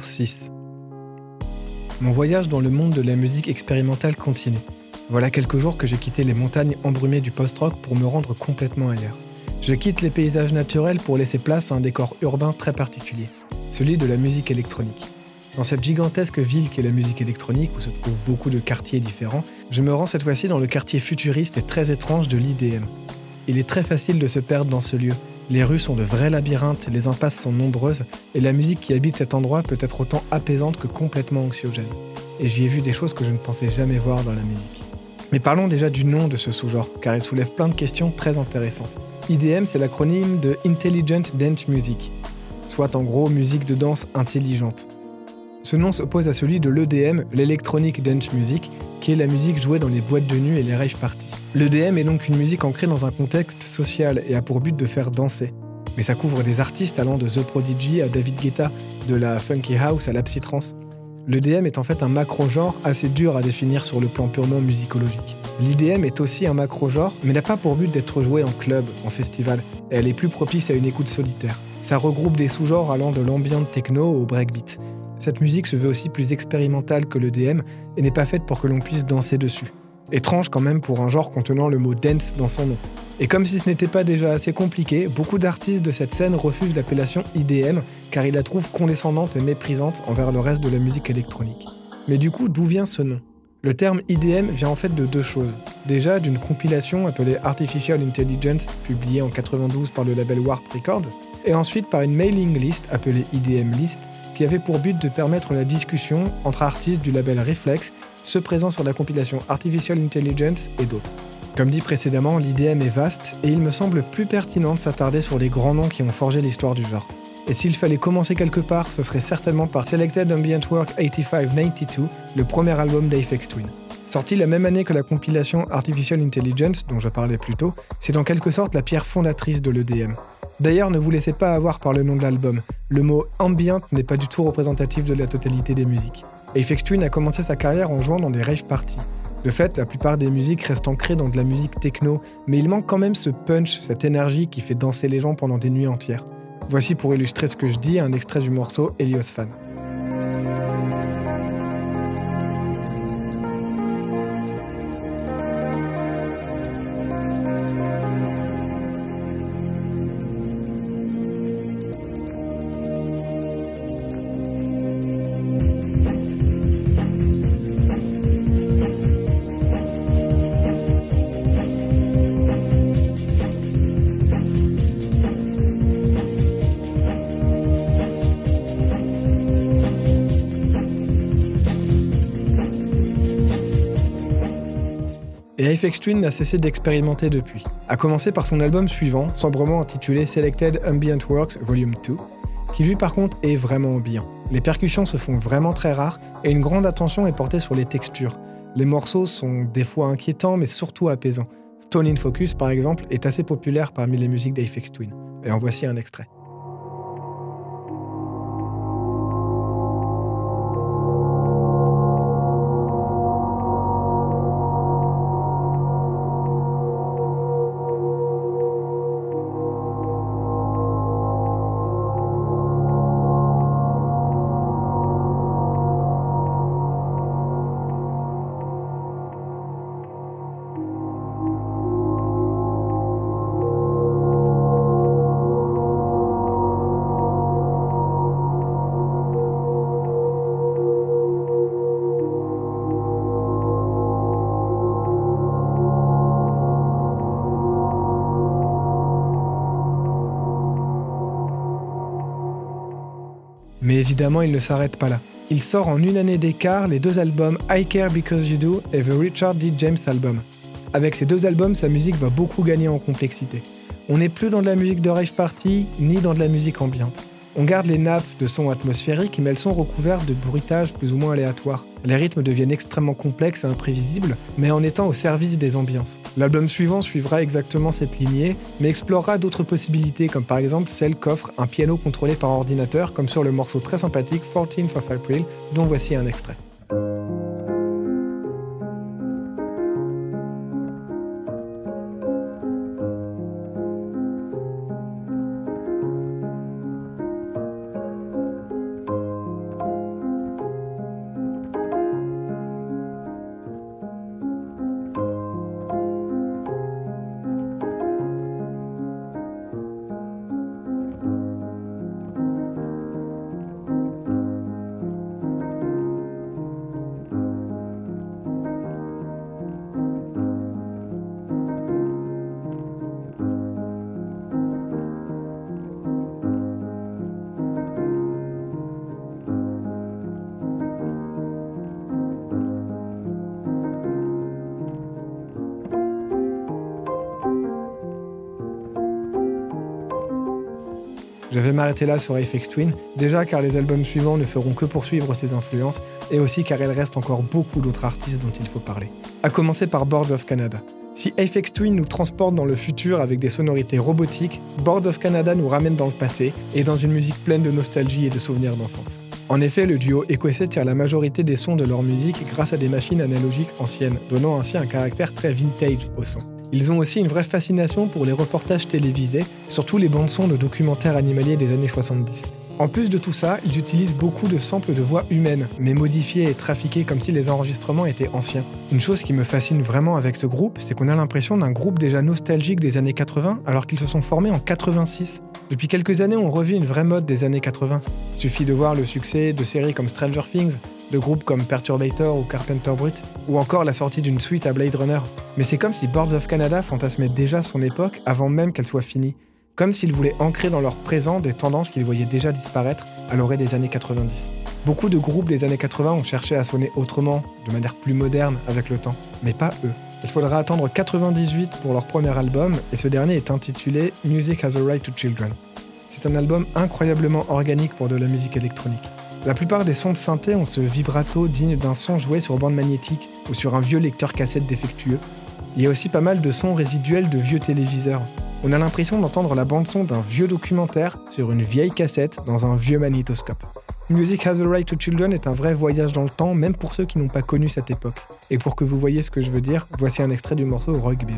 Jour 6. Mon voyage dans le monde de la musique expérimentale continue. Voilà quelques jours que j'ai quitté les montagnes embrumées du post-rock pour me rendre complètement ailleurs. Je quitte les paysages naturels pour laisser place à un décor urbain très particulier, celui de la musique électronique. Dans cette gigantesque ville qu'est la musique électronique, où se trouvent beaucoup de quartiers différents, je me rends cette fois-ci dans le quartier futuriste et très étrange de l'IDM. Il est très facile de se perdre dans ce lieu, les rues sont de vrais labyrinthes, les impasses sont nombreuses, et la musique qui habite cet endroit peut être autant apaisante que complètement anxiogène. Et j'y ai vu des choses que je ne pensais jamais voir dans la musique. Mais parlons déjà du nom de ce sous-genre, car il soulève plein de questions très intéressantes. IDM, c'est l'acronyme de Intelligent Dance Music, soit en gros musique de danse intelligente. Ce nom s'oppose à celui de l'EDM, l'Electronic Dance Music, qui est la musique jouée dans les boîtes de nuit et les rave parties. L'EDM est donc une musique ancrée dans un contexte social et a pour but de faire danser. Mais ça couvre des artistes allant de The Prodigy à David Guetta, de la funky house à la psytrance. L'EDM est en fait un macro-genre assez dur à définir sur le plan purement musicologique. L'IDM est aussi un macro-genre, mais n'a pas pour but d'être joué en club, en festival, elle est plus propice à une écoute solitaire. Ça regroupe des sous-genres allant de l'ambient techno au breakbeat. Cette musique se veut aussi plus expérimentale que l'EDM et n'est pas faite pour que l'on puisse danser dessus. Étrange quand même pour un genre contenant le mot dance dans son nom. Et comme si ce n'était pas déjà assez compliqué, beaucoup d'artistes de cette scène refusent l'appellation IDM car ils la trouvent condescendante et méprisante envers le reste de la musique électronique. Mais du coup, d'où vient ce nom? Le terme IDM vient en fait de deux choses. Déjà d'une compilation appelée Artificial Intelligence, publiée en 92 par le label Warp Records, et ensuite par une mailing list appelée IDM List, qui avait pour but de permettre la discussion entre artistes du label Reflex ceux présents sur la compilation Artificial Intelligence et d'autres. Comme dit précédemment, l'IDM est vaste et il me semble plus pertinent de s'attarder sur les grands noms qui ont forgé l'histoire du genre. Et s'il fallait commencer quelque part, ce serait certainement par Selected Ambient Work 8592, le premier album d'Aphex Twin. Sorti la même année que la compilation Artificial Intelligence, dont je parlais plus tôt, c'est en quelque sorte la pierre fondatrice de l'EDM. D'ailleurs, ne vous laissez pas avoir par le nom de l'album. Le mot ambient n'est pas du tout représentatif de la totalité des musiques. Aphex Twin a commencé sa carrière en jouant dans des rave parties. De fait, la plupart des musiques restent ancrées dans de la musique techno, mais il manque quand même ce punch, cette énergie qui fait danser les gens pendant des nuits entières. Voici pour illustrer ce que je dis un extrait du morceau Helios Fan. Et Aphex Twin n'a cessé d'expérimenter depuis, à commencer par son album suivant, sombrement intitulé Selected Ambient Works Volume 2, qui lui par contre est vraiment ambiant. Les percussions se font vraiment très rares et une grande attention est portée sur les textures. Les morceaux sont des fois inquiétants mais surtout apaisants. Stone in Focus par exemple est assez populaire parmi les musiques d'Aphex Twin. Et en voici un extrait. Évidemment, il ne s'arrête pas là. Il sort en une année d'écart les deux albums I Care Because You Do et The Richard D. James Album. Avec ces deux albums, sa musique va beaucoup gagner en complexité. On n'est plus dans de la musique de rave party, ni dans de la musique ambiante. On garde les nappes de sons atmosphériques, mais elles sont recouvertes de bruitages plus ou moins aléatoires. Les rythmes deviennent extrêmement complexes et imprévisibles, mais en étant au service des ambiances. L'album suivant suivra exactement cette lignée, mais explorera d'autres possibilités, comme par exemple celle qu'offre un piano contrôlé par ordinateur, comme sur le morceau très sympathique 14th of April, dont voici un extrait. Je vais m'arrêter là sur Aphex Twin, déjà car les albums suivants ne feront que poursuivre ses influences, et aussi car il reste encore beaucoup d'autres artistes dont il faut parler. A commencer par Boards of Canada. Si Aphex Twin nous transporte dans le futur avec des sonorités robotiques, Boards of Canada nous ramène dans le passé et dans une musique pleine de nostalgie et de souvenirs d'enfance. En effet, le duo écossais tire la majorité des sons de leur musique grâce à des machines analogiques anciennes, donnant ainsi un caractère très vintage au son. Ils ont aussi une vraie fascination pour les reportages télévisés, surtout les bandes-sons de documentaires animaliers des années 70. En plus de tout ça, ils utilisent beaucoup de samples de voix humaines, mais modifiés et trafiqués comme si les enregistrements étaient anciens. Une chose qui me fascine vraiment avec ce groupe, c'est qu'on a l'impression d'un groupe déjà nostalgique des années 80 alors qu'ils se sont formés en 86. Depuis quelques années, on revit une vraie mode des années 80. Il suffit de voir le succès de séries comme Stranger Things, de groupes comme Perturbator ou Carpenter Brut, ou encore la sortie d'une suite à Blade Runner. Mais c'est comme si Boards of Canada fantasmait déjà son époque avant même qu'elle soit finie. Comme s'ils voulaient ancrer dans leur présent des tendances qu'ils voyaient déjà disparaître à l'orée des années 90. Beaucoup de groupes des années 80 ont cherché à sonner autrement, de manière plus moderne avec le temps, mais pas eux. Il faudra attendre 98 pour leur premier album, et ce dernier est intitulé Music Has a Right to Children. C'est un album incroyablement organique pour de la musique électronique. La plupart des sons de synthé ont ce vibrato digne d'un son joué sur bande magnétique ou sur un vieux lecteur cassette défectueux. Il y a aussi pas mal de sons résiduels de vieux téléviseurs. On a l'impression d'entendre la bande-son d'un vieux documentaire sur une vieille cassette dans un vieux magnétoscope. Music Has a Right to Children est un vrai voyage dans le temps, même pour ceux qui n'ont pas connu cette époque. Et pour que vous voyez ce que je veux dire, voici un extrait du morceau Rugby.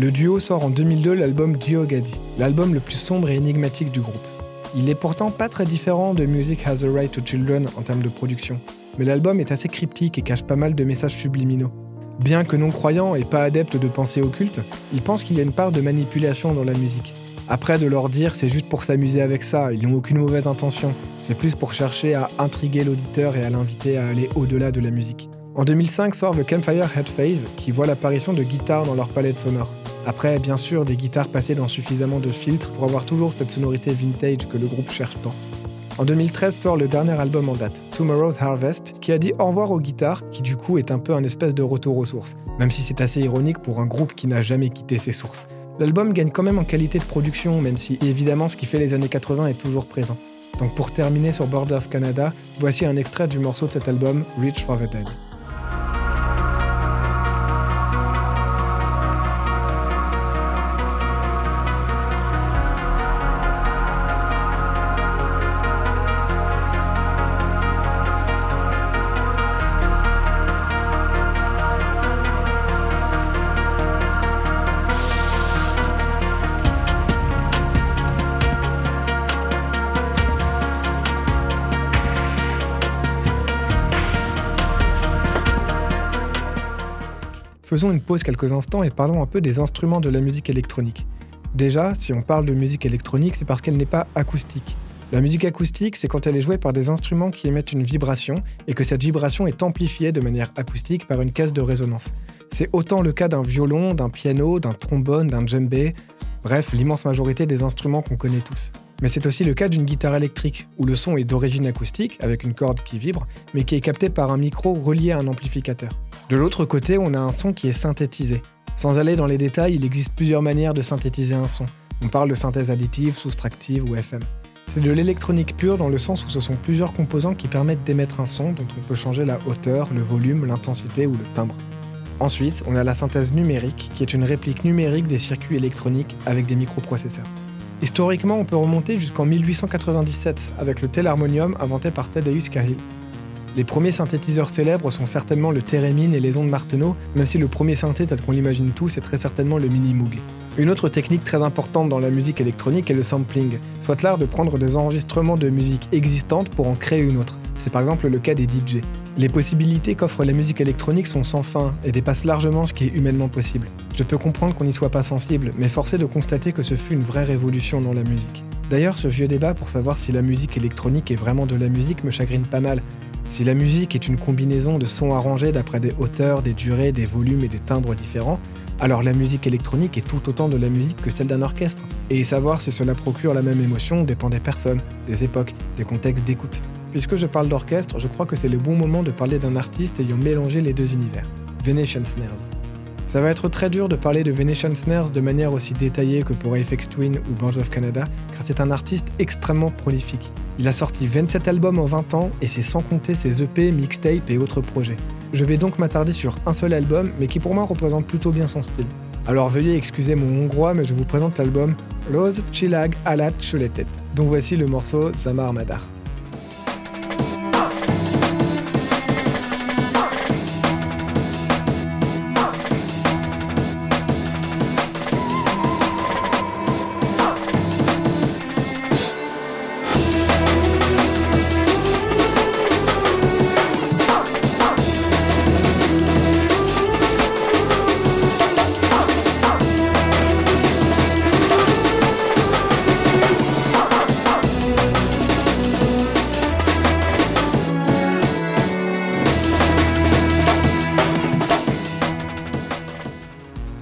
Le duo sort en 2002 l'album Diogadi, l'album le plus sombre et énigmatique du groupe. Il est pourtant pas très différent de Music Has a Right to Children en termes de production, mais l'album est assez cryptique et cache pas mal de messages subliminaux. Bien que non croyant et pas adepte de pensée occulte, ils pensent qu'il y a une part de manipulation dans la musique. Après de leur dire c'est juste pour s'amuser avec ça, ils n'ont aucune mauvaise intention, c'est plus pour chercher à intriguer l'auditeur et à l'inviter à aller au-delà de la musique. En 2005 sort The Campfire Head Phase, qui voit l'apparition de guitares dans leur palette sonore. Après, bien sûr, des guitares passées dans suffisamment de filtres pour avoir toujours cette sonorité vintage que le groupe cherche tant. En 2013 sort le dernier album en date, Tomorrow's Harvest, qui a dit au revoir aux guitares, qui du coup est un peu un espèce de retour aux sources, même si c'est assez ironique pour un groupe qui n'a jamais quitté ses sources. L'album gagne quand même en qualité de production, même si évidemment ce qui fait les années 80 est toujours présent. Donc pour terminer sur Board of Canada, voici un extrait du morceau de cet album, Reach for the Dead. Faisons une pause quelques instants et parlons un peu des instruments de la musique électronique. Déjà, si on parle de musique électronique, c'est parce qu'elle n'est pas acoustique. La musique acoustique, c'est quand elle est jouée par des instruments qui émettent une vibration et que cette vibration est amplifiée de manière acoustique par une caisse de résonance. C'est autant le cas d'un violon, d'un piano, d'un trombone, d'un djembé, bref, l'immense majorité des instruments qu'on connaît tous. Mais c'est aussi le cas d'une guitare électrique, où le son est d'origine acoustique, avec une corde qui vibre, mais qui est capté par un micro relié à un amplificateur. De l'autre côté, on a un son qui est synthétisé. Sans aller dans les détails, il existe plusieurs manières de synthétiser un son. On parle de synthèse additive, soustractive ou FM. C'est de l'électronique pure dans le sens où ce sont plusieurs composants qui permettent d'émettre un son dont on peut changer la hauteur, le volume, l'intensité ou le timbre. Ensuite, on a la synthèse numérique, qui est une réplique numérique des circuits électroniques avec des microprocesseurs. Historiquement, on peut remonter jusqu'en 1897 avec le telharmonium inventé par Tadeusz Cahill. Les premiers synthétiseurs célèbres sont certainement le Theremin et les ondes Martenot, même si le premier synthé qu'on l'imagine tous est très certainement le Mini Moog. Une autre technique très importante dans la musique électronique est le sampling, soit l'art de prendre des enregistrements de musique existantes pour en créer une autre. C'est par exemple le cas des DJ. Les possibilités qu'offre la musique électronique sont sans fin et dépassent largement ce qui est humainement possible. Je peux comprendre qu'on n'y soit pas sensible, mais force de constater que ce fut une vraie révolution dans la musique. D'ailleurs, ce vieux débat pour savoir si la musique électronique est vraiment de la musique me chagrine pas mal, si la musique est une combinaison de sons arrangés d'après des hauteurs, des durées, des volumes et des timbres différents, alors la musique électronique est tout autant de la musique que celle d'un orchestre. Et savoir si cela procure la même émotion dépend des personnes, des époques, des contextes d'écoute. Puisque je parle d'orchestre, je crois que c'est le bon moment de parler d'un artiste ayant mélangé les deux univers, Venetian Snares. Ça va être très dur de parler de Venetian Snares de manière aussi détaillée que pour Apex Twin ou Birds of Canada, car c'est un artiste extrêmement prolifique. Il a sorti 27 albums en 20 ans et c'est sans compter ses EP, mixtapes et autres projets. Je vais donc m'attarder sur un seul album, mais qui pour moi représente plutôt bien son style. Alors veuillez excuser mon hongrois, mais je vous présente l'album Rose Chilag Alat Chuletet, dont voici le morceau Samar Madar.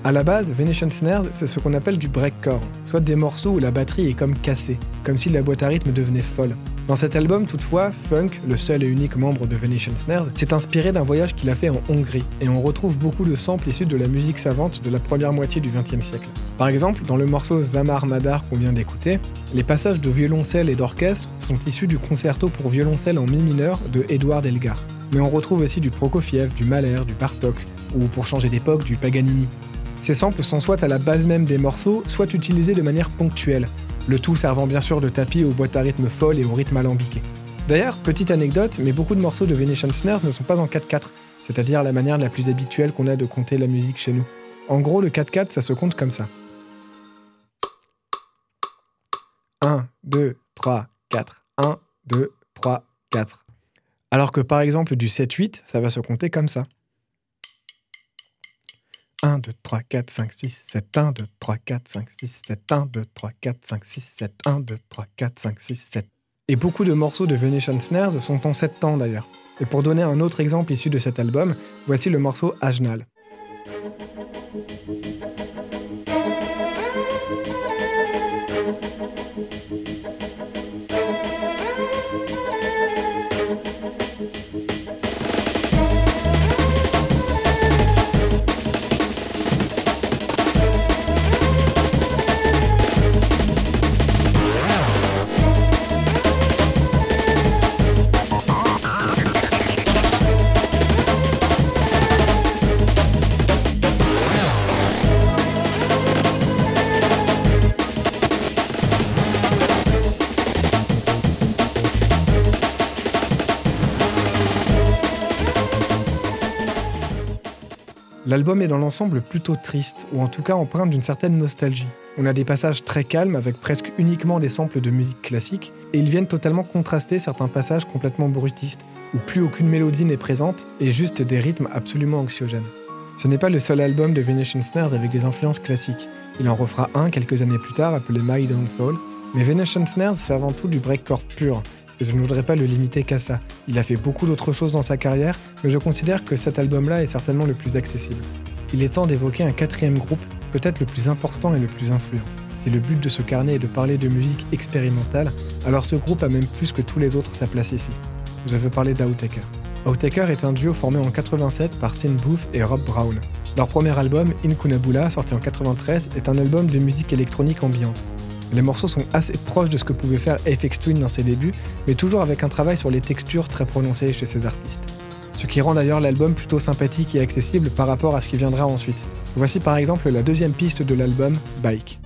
À la base, Venetian Snares, c'est ce qu'on appelle du breakcore, soit des morceaux où la batterie est comme cassée, comme si la boîte à rythme devenait folle. Dans cet album, toutefois, Funk, le seul et unique membre de Venetian Snares, s'est inspiré d'un voyage qu'il a fait en Hongrie, et on retrouve beaucoup de samples issus de la musique savante de la première moitié du XXe siècle. Par exemple, dans le morceau Zamar Madar qu'on vient d'écouter, les passages de violoncelle et d'orchestre sont issus du concerto pour violoncelle en mi mineur de Edouard Elgar. Mais on retrouve aussi du Prokofiev, du Mahler, du Bartok, ou pour changer d'époque, du Paganini. Ces samples sont soit à la base même des morceaux, soit utilisés de manière ponctuelle, le tout servant bien sûr de tapis aux boîtes à rythme folles et au rythme alambiqué. D'ailleurs, petite anecdote, mais beaucoup de morceaux de Venetian Snares ne sont pas en 4-4, c'est-à-dire la manière la plus habituelle qu'on a de compter la musique chez nous. En gros, le 4-4, ça se compte comme ça. 1, 2, 3, 4. 1, 2, 3, 4. Alors que par exemple du 7-8, ça va se compter comme ça. 1, 2, 3, 4, 5, 6, 7, 1, 2, 3, 4, 5, 6, 7, 1, 2, 3, 4, 5, 6, 7, 1, 2, 3, 4, 5, 6, 7. Et beaucoup de morceaux de Venetian Snares sont en 7 temps d'ailleurs. Et pour donner un autre exemple issu de cet album, voici le morceau Ajnal. L'album est dans l'ensemble plutôt triste, ou en tout cas empreint d'une certaine nostalgie. On a des passages très calmes avec presque uniquement des samples de musique classique, et ils viennent totalement contraster certains passages complètement bruitistes, où plus aucune mélodie n'est présente et juste des rythmes absolument anxiogènes. Ce n'est pas le seul album de Venetian Snares avec des influences classiques. Il en refera un quelques années plus tard appelé My Downfall, mais Venetian Snares c'est avant tout du breakcore pur, et je ne voudrais pas le limiter qu'à ça. Il a fait beaucoup d'autres choses dans sa carrière, mais je considère que cet album-là est certainement le plus accessible. Il est temps d'évoquer un quatrième groupe, peut-être le plus important et le plus influent. Si le but de ce carnet est de parler de musique expérimentale, alors ce groupe a même plus que tous les autres sa place ici. Je veux parler d'Outaker. Outaker est un duo formé en 87 par Sin Booth et Rob Brown. Leur premier album, Inkunabula, sorti en 93, est un album de musique électronique ambiante. Les morceaux sont assez proches de ce que pouvait faire FX Twin dans ses débuts, mais toujours avec un travail sur les textures très prononcé chez ces artistes. Ce qui rend d'ailleurs l'album plutôt sympathique et accessible par rapport à ce qui viendra ensuite. Voici par exemple la deuxième piste de l'album, Bike.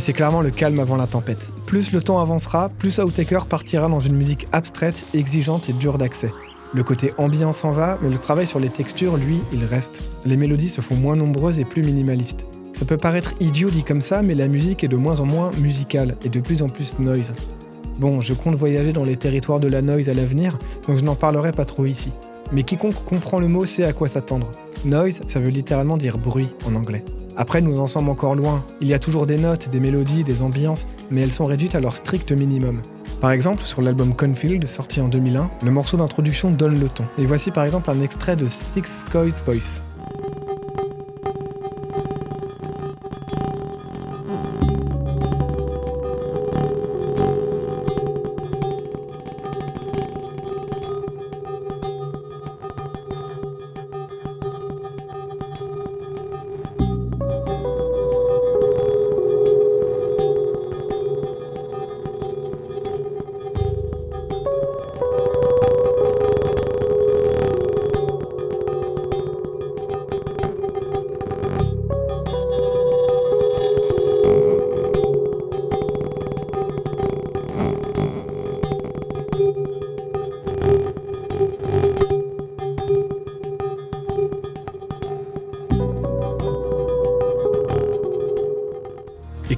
C'est clairement le calme avant la tempête. Plus le temps avancera, plus Outtaker partira dans une musique abstraite, exigeante et dure d'accès. Le côté ambiant s'en va, mais le travail sur les textures, lui, il reste. Les mélodies se font moins nombreuses et plus minimalistes. Ça peut paraître idiot dit comme ça, mais la musique est de moins en moins musicale et de plus en plus noise. Bon, je compte voyager dans les territoires de la noise à l'avenir, donc je n'en parlerai pas trop ici. Mais quiconque comprend le mot sait à quoi s'attendre. Noise, ça veut littéralement dire bruit en anglais. Après, nous en sommes encore loin. Il y a toujours des notes, des mélodies, des ambiances, mais elles sont réduites à leur strict minimum. Par exemple, sur l'album Confield, sorti en 2001, le morceau d'introduction donne le ton. Et voici par exemple un extrait de Six Coys Voice.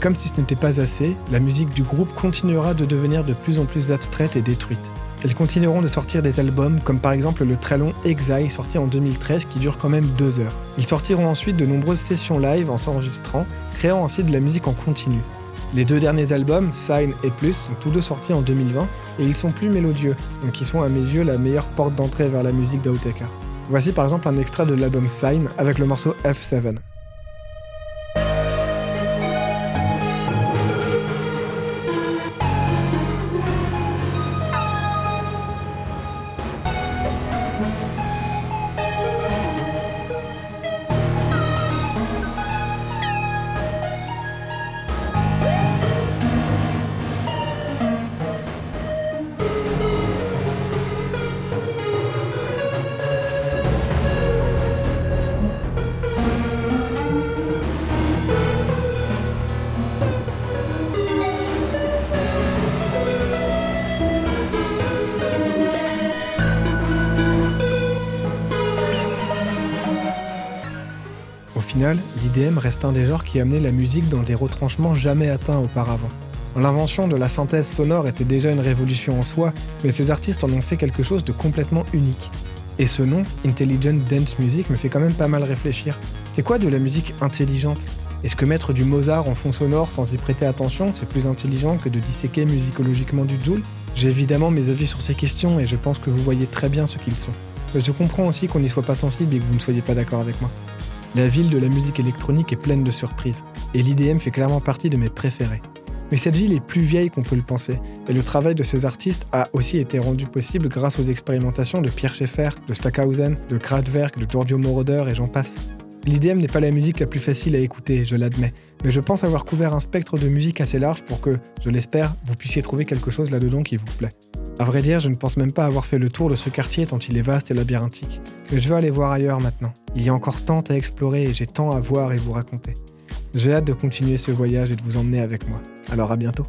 Comme si ce n'était pas assez, la musique du groupe continuera de devenir de plus en plus abstraite et détruite. Elles continueront de sortir des albums, comme par exemple le très long Exile sorti en 2013 qui dure quand même deux heures. Ils sortiront ensuite de nombreuses sessions live en s'enregistrant, créant ainsi de la musique en continu. Les deux derniers albums, Sign et Plus, sont tous deux sortis en 2020 et ils sont plus mélodieux, donc ils sont à mes yeux la meilleure porte d'entrée vers la musique d'Outtaker. Voici par exemple un extrait de l'album Sign avec le morceau F7. l'IDM reste un des genres qui amenait la musique dans des retranchements jamais atteints auparavant. L'invention de la synthèse sonore était déjà une révolution en soi, mais ces artistes en ont fait quelque chose de complètement unique. Et ce nom, Intelligent Dance Music, me fait quand même pas mal réfléchir. C'est quoi de la musique intelligente? Est-ce que mettre du Mozart en fond sonore sans y prêter attention, c'est plus intelligent que de disséquer musicologiquement du Joule J'ai évidemment mes avis sur ces questions et je pense que vous voyez très bien ce qu'ils sont. Mais je comprends aussi qu'on n'y soit pas sensible et que vous ne soyez pas d'accord avec moi. La ville de la musique électronique est pleine de surprises, et l'IDM fait clairement partie de mes préférés. Mais cette ville est plus vieille qu'on peut le penser, et le travail de ces artistes a aussi été rendu possible grâce aux expérimentations de Pierre Schaeffer, de Stackhausen, de Kraftwerk, de Giorgio Moroder et j'en passe. L'IDM n'est pas la musique la plus facile à écouter, je l'admets, mais je pense avoir couvert un spectre de musique assez large pour que, je l'espère, vous puissiez trouver quelque chose là-dedans qui vous plaît. À vrai dire, je ne pense même pas avoir fait le tour de ce quartier tant il est vaste et labyrinthique. Mais je veux aller voir ailleurs maintenant. Il y a encore tant à explorer et j'ai tant à voir et vous raconter. J'ai hâte de continuer ce voyage et de vous emmener avec moi. Alors à bientôt.